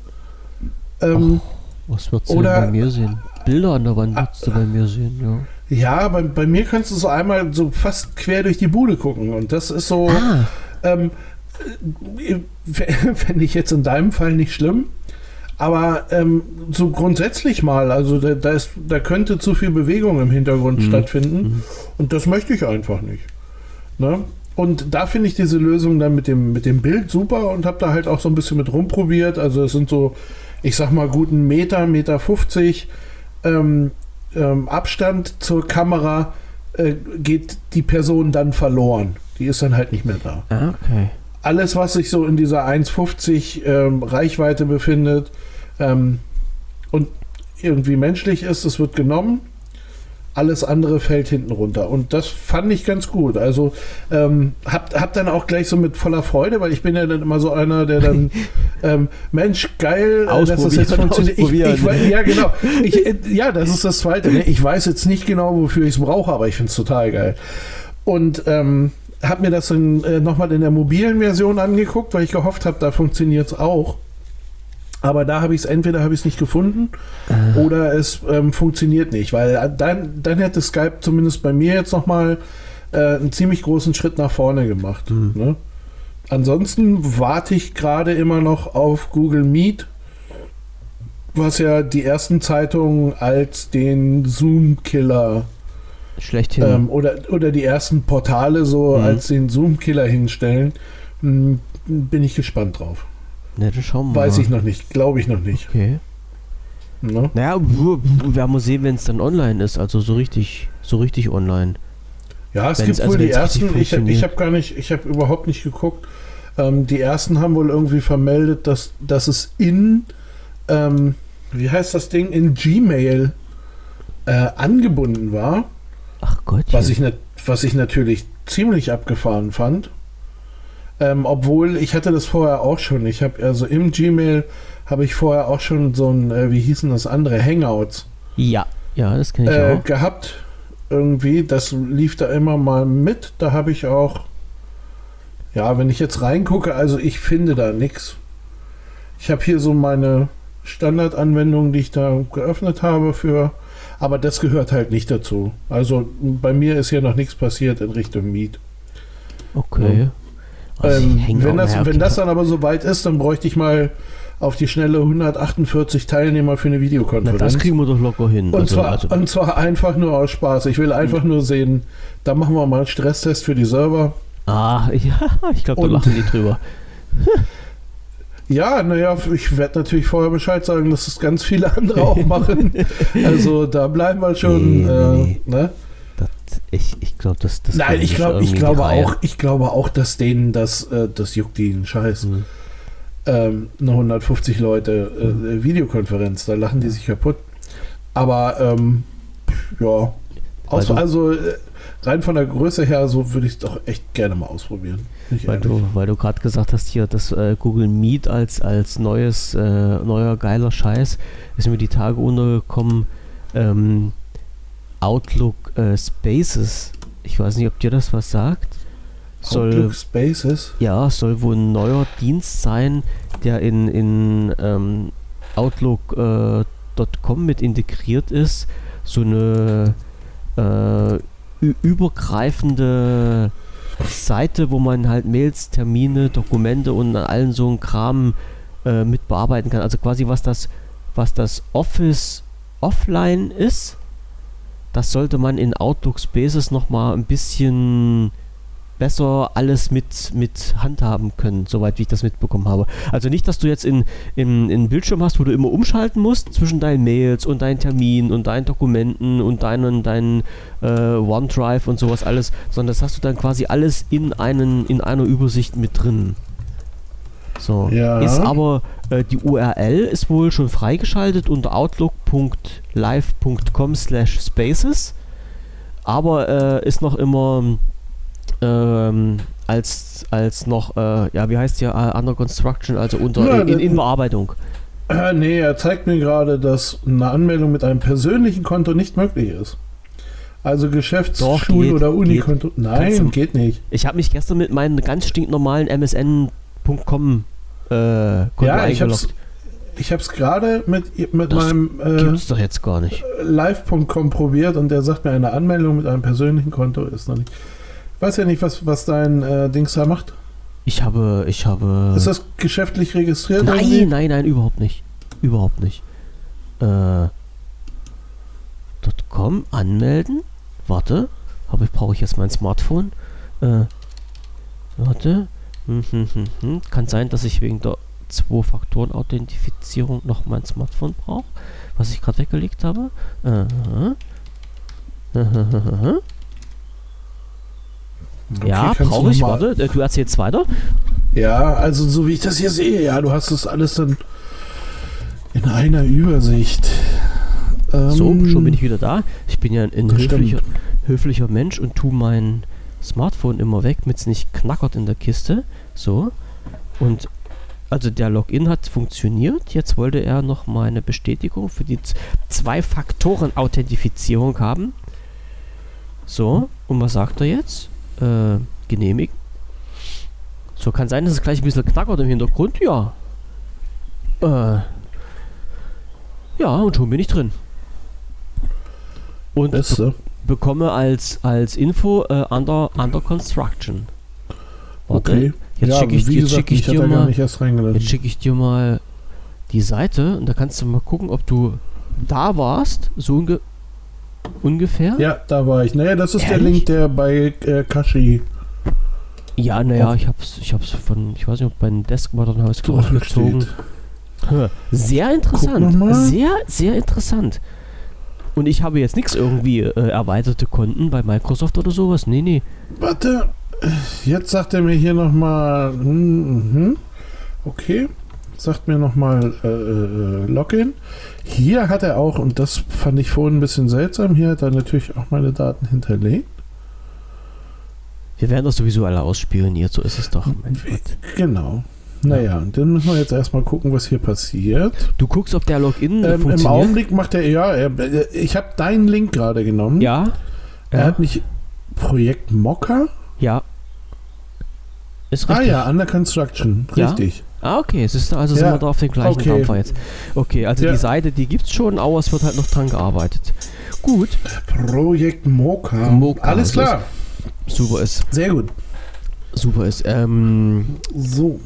ähm, Was würdest du oder- denn bei mir sehen? Bilder an der Wand würdest du bei mir sehen, ja. ja, bei, bei mir kannst du so einmal so fast quer durch die Bude gucken. Und das ist so, Ah, ähm, äh, [LAUGHS] fände ich jetzt in deinem Fall nicht schlimm. Aber ähm, so grundsätzlich mal, also da, da, ist, da könnte zu viel Bewegung im Hintergrund Mhm. stattfinden. Mhm. Und das möchte ich einfach nicht. Ne? Und da finde ich diese Lösung dann mit dem, mit dem Bild super und habe da halt auch so ein bisschen mit rumprobiert. Also es sind so, ich sag mal, guten Meter, Meter 50 ähm, ähm, Abstand zur Kamera äh, geht die Person dann verloren. Die ist dann halt nicht mehr da. ah, okay. Alles, was sich so in dieser 1,50 ähm, Reichweite befindet ähm, und irgendwie menschlich ist, das wird genommen. Alles andere fällt hinten runter. Und das fand ich ganz gut. Also ähm, hab, hab dann auch gleich so mit voller Freude, weil ich bin ja dann immer so einer, der dann, [LAUGHS] ähm, Mensch, geil, äh, dass das jetzt funktioniert. Ich, ich, ja, genau. Ich, äh, [LAUGHS] ja, das ist das Zweite. Ne? Ich weiß jetzt nicht genau, wofür ich es brauche, aber ich finde es total geil. Und ähm, habe mir das dann äh, nochmal in der mobilen Version angeguckt, weil ich gehofft habe, da funktioniert es auch. Aber da habe ich es entweder habe ich es nicht gefunden Ah. oder es ähm, funktioniert nicht, weil äh, dann, dann hätte Skype zumindest bei mir jetzt nochmal äh, einen ziemlich großen Schritt nach vorne gemacht. Mhm. Ne? Ansonsten warte ich gerade immer noch auf Google Meet, was ja die ersten Zeitungen als den Zoom-Killer Schlechthin. ähm, oder, oder die ersten Portale so Mhm. als den Zoom-Killer hinstellen. Hm, Bin ich gespannt drauf. ne, dann schauen wir Weiß mal. ich noch nicht, glaube ich noch nicht. Okay. Ne? Naja, wir sehen, wenn es dann online ist. Also so richtig, so richtig online. Ja, es Wenn's- gibt also wohl die ersten. Ich, ich habe gar nicht, ich habe überhaupt nicht geguckt. Ähm, die ersten haben wohl irgendwie vermeldet, dass, dass es in, ähm, wie heißt das Ding, in Gmail äh, angebunden war. Ach Gott. Was ich, was ich natürlich ziemlich abgefahren fand. Ähm, obwohl ich hatte das vorher auch schon. Ich habe also im Gmail habe ich vorher auch schon so ein, äh, wie hießen das andere, Hangouts. Ja, ja, das kenne ich äh, auch. Gehabt irgendwie. Das lief da immer mal mit. Da habe ich auch, ja, wenn ich jetzt reingucke, also ich finde da nichts. Ich habe hier so meine Standardanwendung, die ich da geöffnet habe für, aber das gehört halt nicht dazu. Also bei mir ist hier noch nichts passiert in Richtung Meet. Okay. Ja. Also Ähm, wenn, das, wenn das dann aber so weit ist, dann bräuchte ich mal auf die schnelle 148 Teilnehmer für eine Na, Videokonferenz. das kriegen wir doch locker hin. und, also, zwar, also, und zwar einfach nur aus Spaß. Ich will einfach nur sehen, da machen wir mal einen Stresstest für die Server. ah, [LAUGHS] ja, ich glaube, da Und- lachen die drüber. [LAUGHS] Ja, naja, ich werde natürlich vorher Bescheid sagen, dass es ganz viele andere auch machen. [LAUGHS] Also da bleiben wir schon. Nee, äh, nee. Ne? Das, ich ich glaube, das, das Nein, ich, glaub, ich glaube auch, ich glaube auch, dass denen das, äh, das juckt die einen Scheiß. Hm. ähm, eine 150 Leute äh, Videokonferenz, da lachen die sich kaputt. Aber ähm, ja, du- also äh, rein von der Größe her, so würde ich es doch echt gerne mal ausprobieren. Weil du, weil du gerade gesagt hast, hier das äh, Google Meet als, als neues, äh, neuer geiler Scheiß, ist mir die Tage untergekommen. Ähm, Outlook äh, Spaces. Ich weiß nicht, ob dir das was sagt. Soll, Outlook Spaces. ja, soll wohl ein neuer Dienst sein, der in, in ähm, Outlook.com mit integriert ist. So eine äh, übergreifende Seite, wo man halt Mails, Termine, Dokumente und allen so ein Kram äh, mit bearbeiten kann. Also quasi was das, was das Office offline ist, das sollte man in Outlook Spaces nochmal ein bisschen besser alles mit, mit handhaben können, soweit wie ich das mitbekommen habe. Also nicht, dass du jetzt in, in, in einen Bildschirm hast, wo du immer umschalten musst zwischen deinen Mails und deinen Terminen und deinen Dokumenten und deinen, deinen äh, OneDrive und sowas alles, sondern das hast du dann quasi alles in, einen, in einer Übersicht mit drin. So. Ja. Ist aber, äh, die URL ist wohl schon freigeschaltet unter outlook.live.com slash spaces, aber äh, ist noch immer ähm, als, als noch, äh, ja, wie heißt hier, uh, under construction, also unter, Ja, in, in, Bearbeitung. Äh, nee, er zeigt mir gerade, dass eine Anmeldung mit einem persönlichen Konto nicht möglich ist. Also Geschäfts-, Doch, Schul- geht, oder. Unikonto. Nein, du- geht nicht. Ich habe mich gestern mit meinem ganz stinknormalen MSN.com äh, Konto Ja, eingeloggt. ich hab's gerade mit, mit Das meinem äh, Gibt's doch jetzt gar nicht. live.com probiert und der sagt mir, eine Anmeldung mit einem persönlichen Konto ist noch nicht. Weiß ja nicht, was, was dein äh, Dings da macht. Ich habe, ich habe. Ist das geschäftlich registriert? nein, irgendwie? nein, nein, überhaupt nicht. Überhaupt nicht. Äh, .com anmelden. Warte, habe ich brauche ich jetzt mein Smartphone. Äh, warte. Hm, hm, hm, hm. Kann sein, dass ich wegen der Zwei-Faktoren-Authentifizierung noch mein Smartphone brauche, was ich gerade weggelegt habe. Aha. Okay, ja, brauche ich. Warte, äh, du erzählst weiter. Ja, also so wie ich das hier sehe, ja, du hast das alles dann in einer Übersicht. Ähm, So, schon bin ich wieder da. Ich bin ja ein, höflicher, höflicher Mensch und tu mein Smartphone immer weg, damit es nicht knackert in der Kiste. So. Und also der Login hat funktioniert. Jetzt wollte er noch mal eine Bestätigung für die Zwei-Faktoren-Authentifizierung haben. So, und was sagt er jetzt? Äh, genehmigen. So, kann sein, dass es gleich ein bisschen knackert im Hintergrund. Ja. Äh. Ja, und schon bin ich drin. Und be Beste. bekomme als, als Info äh, under, under construction. Warte, Okay. jetzt schicke ich, jetzt gesagt, schick ich dir mal, jetzt schicke ich dir mal die Seite und da kannst du mal gucken, ob du da warst, so ungefähr. Ja, da war ich. Naja, das ist der Ehrlich? Link, der bei äh, Kashi Ja, naja, ich hab's, ich hab's von, ich weiß nicht, ob mein Deskbutton habe ich drauf ausgezogen. steht. Hä, Sehr interessant. Sehr, sehr interessant. Und ich habe jetzt nichts irgendwie äh, erweiterte Konten bei Microsoft oder sowas. Nee, nee. Warte, Jetzt sagt er mir hier nochmal, hm, okay, sagt mir nochmal äh, äh, Login. Hier hat er auch, und das fand ich vorhin ein bisschen seltsam, hier hat er natürlich auch meine Daten hinterlegt. Wir werden das sowieso alle ausspioniert, so ist es doch. Genau. Naja, dann müssen wir jetzt erstmal gucken, was hier passiert. Du guckst, ob der Login Ähm, Im funktioniert. Augenblick macht er, ja, er, ich habe deinen Link gerade genommen. Ja. Er Ja. hat mich Projekt Mocker. ja. Ist Ah richtig. ja, Under Construction. Ja. Ah, okay, es ist also sind Ja, wir da auf den gleichen okay. Dampfer jetzt. Okay, also Ja. die Seite, die gibt's schon, aber es wird halt noch dran gearbeitet. Gut, Projekt Mocha. Mocha, Alles so klar. super ist, Sehr gut. super ist. Ähm, So.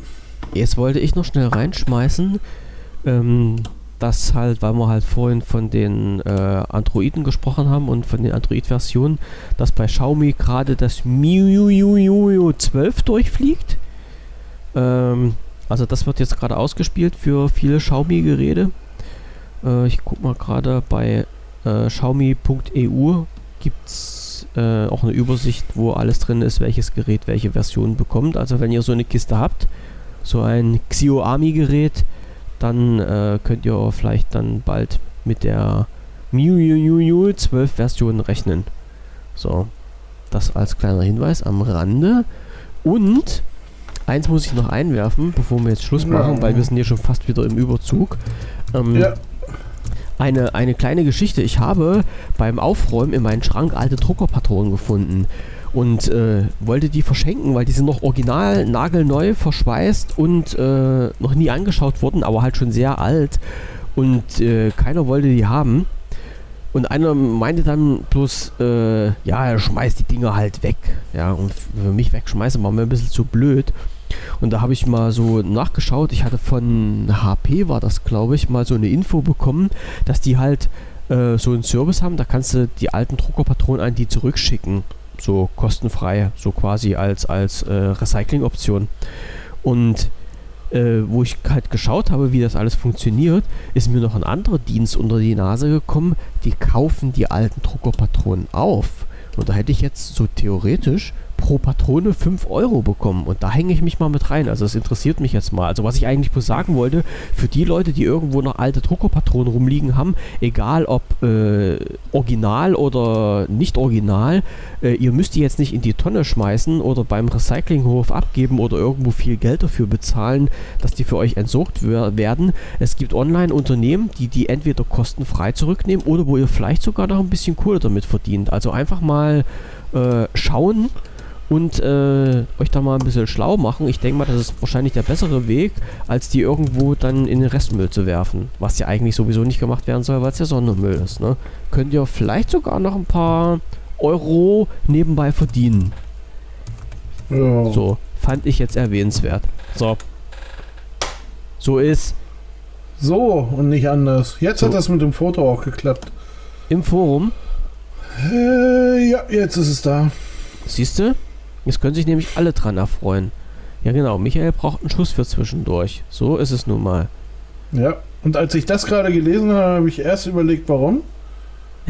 jetzt wollte ich noch schnell reinschmeißen, ähm, dass halt, weil wir halt vorhin von den äh, Androiden gesprochen haben und von den Android-Versionen, dass bei Xiaomi gerade das MIUI 12 durchfliegt. Ähm, also das wird jetzt gerade ausgespielt für viele Xiaomi-Geräte. Äh, ich guck mal gerade bei äh, Xiaomi.eu gibt es äh, auch eine Übersicht, wo alles drin ist, welches Gerät welche Version bekommt. Also wenn ihr so eine Kiste habt, so ein Xiaomi-Gerät, dann äh, könnt ihr vielleicht dann bald mit der MIUI 12 Version rechnen. So, das als kleiner Hinweis am Rande. Und eins muss ich noch einwerfen, bevor wir jetzt Schluss machen, Ja. weil wir sind hier schon fast wieder im Überzug. Ähm, Ja. eine, eine kleine Geschichte. Ich habe beim Aufräumen in meinen Schrank alte Druckerpatronen gefunden und äh, wollte die verschenken, weil die sind noch original, nagelneu, verschweißt und äh, noch nie angeschaut worden, aber halt schon sehr alt und äh, keiner wollte die haben. Und einer meinte dann bloß, äh, ja, er schmeißt die Dinger halt weg. Ja, und für mich wegschmeißen war mir ein bisschen zu blöd. Und da habe ich mal so nachgeschaut. Ich hatte von HP, war das glaube ich, mal so eine Info bekommen, dass die halt äh, so einen Service haben. Da kannst du die alten Druckerpatronen an die zurückschicken. So kostenfrei, so quasi als, als äh, Recycling-Option. Und äh, wo ich halt geschaut habe, wie das alles funktioniert, ist mir noch ein anderer Dienst unter die Nase gekommen. Die kaufen die alten Druckerpatronen auf. Und da hätte ich jetzt so theoretisch pro Patrone 5 Euro bekommen. Und da hänge ich mich mal mit rein. Also das interessiert mich jetzt mal. Also was ich eigentlich bloß sagen wollte, für die Leute, die irgendwo noch alte Druckerpatronen rumliegen haben, egal ob äh, original oder nicht original, äh, ihr müsst die jetzt nicht in die Tonne schmeißen oder beim Recyclinghof abgeben oder irgendwo viel Geld dafür bezahlen, dass die für euch entsorgt wer- werden. Es gibt Online-Unternehmen, die die entweder kostenfrei zurücknehmen oder wo ihr vielleicht sogar noch ein bisschen Kohle damit verdient. Also einfach mal äh, schauen und äh, euch da mal ein bisschen schlau machen. Ich denke mal, das ist wahrscheinlich der bessere Weg, als die irgendwo dann in den Restmüll zu werfen. Was ja eigentlich sowieso nicht gemacht werden soll, weil es ja Sondermüll ist. Ne? Könnt ihr vielleicht sogar noch ein paar Euro nebenbei verdienen. Ja. So, fand ich jetzt erwähnenswert. So. So ist So und nicht anders. Jetzt So. hat das mit dem Foto auch geklappt. im Forum, Äh, ja, jetzt ist es da. siehst du? Jetzt können sich nämlich alle dran erfreuen. Ja genau, Michael braucht einen Schuss für zwischendurch. So ist es nun mal. Ja. Und als ich das gerade gelesen habe, habe ich erst überlegt, warum. [LAUGHS]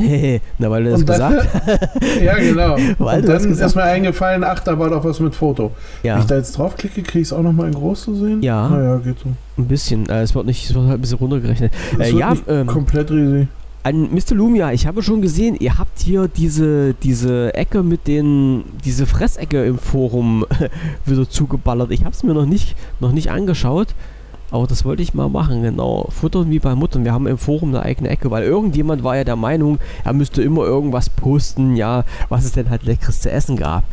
Na, weil du das Und gesagt [LAUGHS] ja, genau. [LAUGHS] Weil und dann ist mir eingefallen, ach, da war doch was mit Foto. Wenn Ja, ich da jetzt draufklicke, kriege ich es auch nochmal in groß zu sehen? Ja. Naja, geht so. ein bisschen. Äh, es wird nicht, es wird halt ein bisschen runtergerechnet. Äh, ja, ähm, komplett riesig. An Mr. Lumia, ich habe schon gesehen, ihr habt hier diese, diese Ecke mit den, diese Fressecke im Forum [LAUGHS] wieder zugeballert. Ich habe es mir noch nicht, noch nicht angeschaut, aber das wollte ich mal machen, genau. Futtern wie bei Muttern. Wir haben im Forum eine eigene Ecke, weil irgendjemand war ja der Meinung, er müsste immer irgendwas posten, ja, was es denn halt leckeres zu essen gab.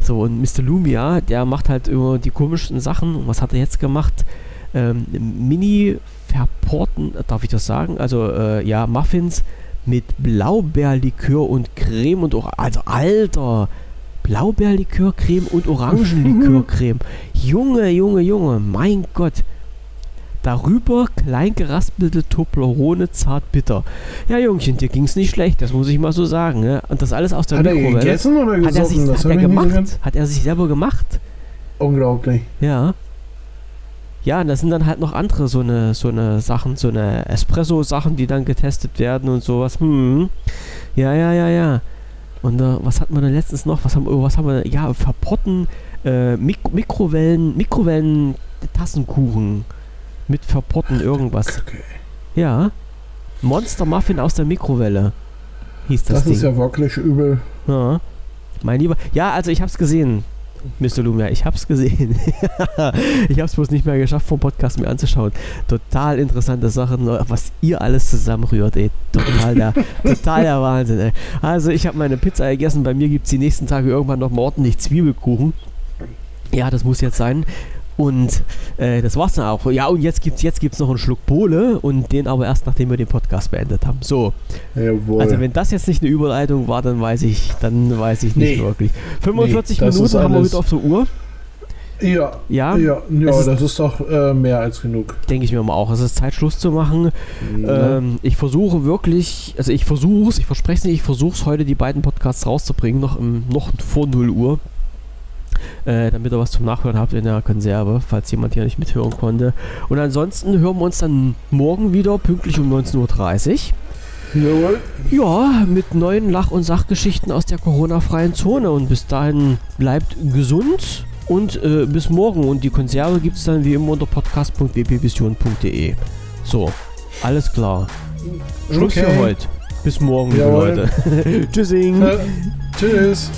So, und Mr. Lumia, der macht halt immer die komischsten Sachen. Und was hat er jetzt gemacht? Ähm, Mini verporten, darf ich das sagen? Also, äh, ja, Muffins mit Blaubeerlikör und Creme und Orange. Also, Alter! Blaubeerlikör, Creme und Orangenlikörcreme. [LAUGHS] Junge, Junge, Junge, mein Gott. Darüber klein geraspelte Toblerone zart bitter. Ja, Jungchen, dir ging's nicht schlecht, das muss ich mal so sagen. Ne? Und das alles aus der Hat er Mikrowelle. gegessen oder Hat er sich gesoffen? Das hat er gemacht? Hat er sich selber gemacht? Unglaublich. Ja. Ja, und das sind dann halt noch andere so eine, so eine Sachen, so eine Espresso-Sachen, die dann getestet werden und sowas. Hm. Ja, ja, ja, ja. Und äh, was hatten wir denn letztens noch? Was haben, was haben wir? Ja, verpotten, äh, Mik Mikrowellen, Mikrowellen Tassenkuchen mit verpotten irgendwas. Okay. Ja. Monster Muffin aus der Mikrowelle hieß das, Das, Ding. ist ja wirklich übel. Ja. Mein lieber. Ja, also ich hab's gesehen. Mr. Lumia, ich hab's gesehen. [LAUGHS] ich hab's bloß nicht mehr geschafft, vom Podcast mir anzuschauen. Total interessante Sachen, was ihr alles zusammenrührt, ey. Total der, [LAUGHS] total der Wahnsinn, ey. Also ich habe meine Pizza gegessen, bei mir gibt's die nächsten Tage irgendwann noch mal ordentlich Zwiebelkuchen. Ja, das muss jetzt sein. Und äh, das war's dann auch. Ja, und jetzt gibt's, jetzt gibt's noch einen Schluck Bohle und den aber erst, nachdem wir den Podcast beendet haben. So. Jawohl. Also wenn das jetzt nicht eine Überleitung war, dann weiß ich, dann weiß ich nicht Nee. wirklich. 45 Nee, Minuten haben wir wieder auf der Uhr. ja, Ja, ja, ja, ist- das ist doch äh, mehr als genug. denke ich mir mal auch. Es ist Zeit, Schluss zu machen. Ne? Ähm, ich versuche wirklich, also ich versuche es, ich verspreche es nicht, ich versuche es heute, die beiden Podcasts rauszubringen, noch, im, noch vor 0 Uhr. Äh, damit ihr was zum Nachhören habt in der Konserve, falls jemand hier nicht mithören konnte. Und ansonsten hören wir uns dann morgen wieder, pünktlich um 19.30 Uhr. Jawohl. Ja, mit neuen Lach- und Sachgeschichten aus der Corona-freien Zone. Und bis dahin bleibt gesund und äh, bis morgen. Und die Konserve gibt es dann wie immer unter podcast.wpvision.de. So, alles klar. Schluss für Okay. heute. Bis morgen, liebe Jawohl. Leute. [LAUGHS] Tschüssing. Äh, tschüss.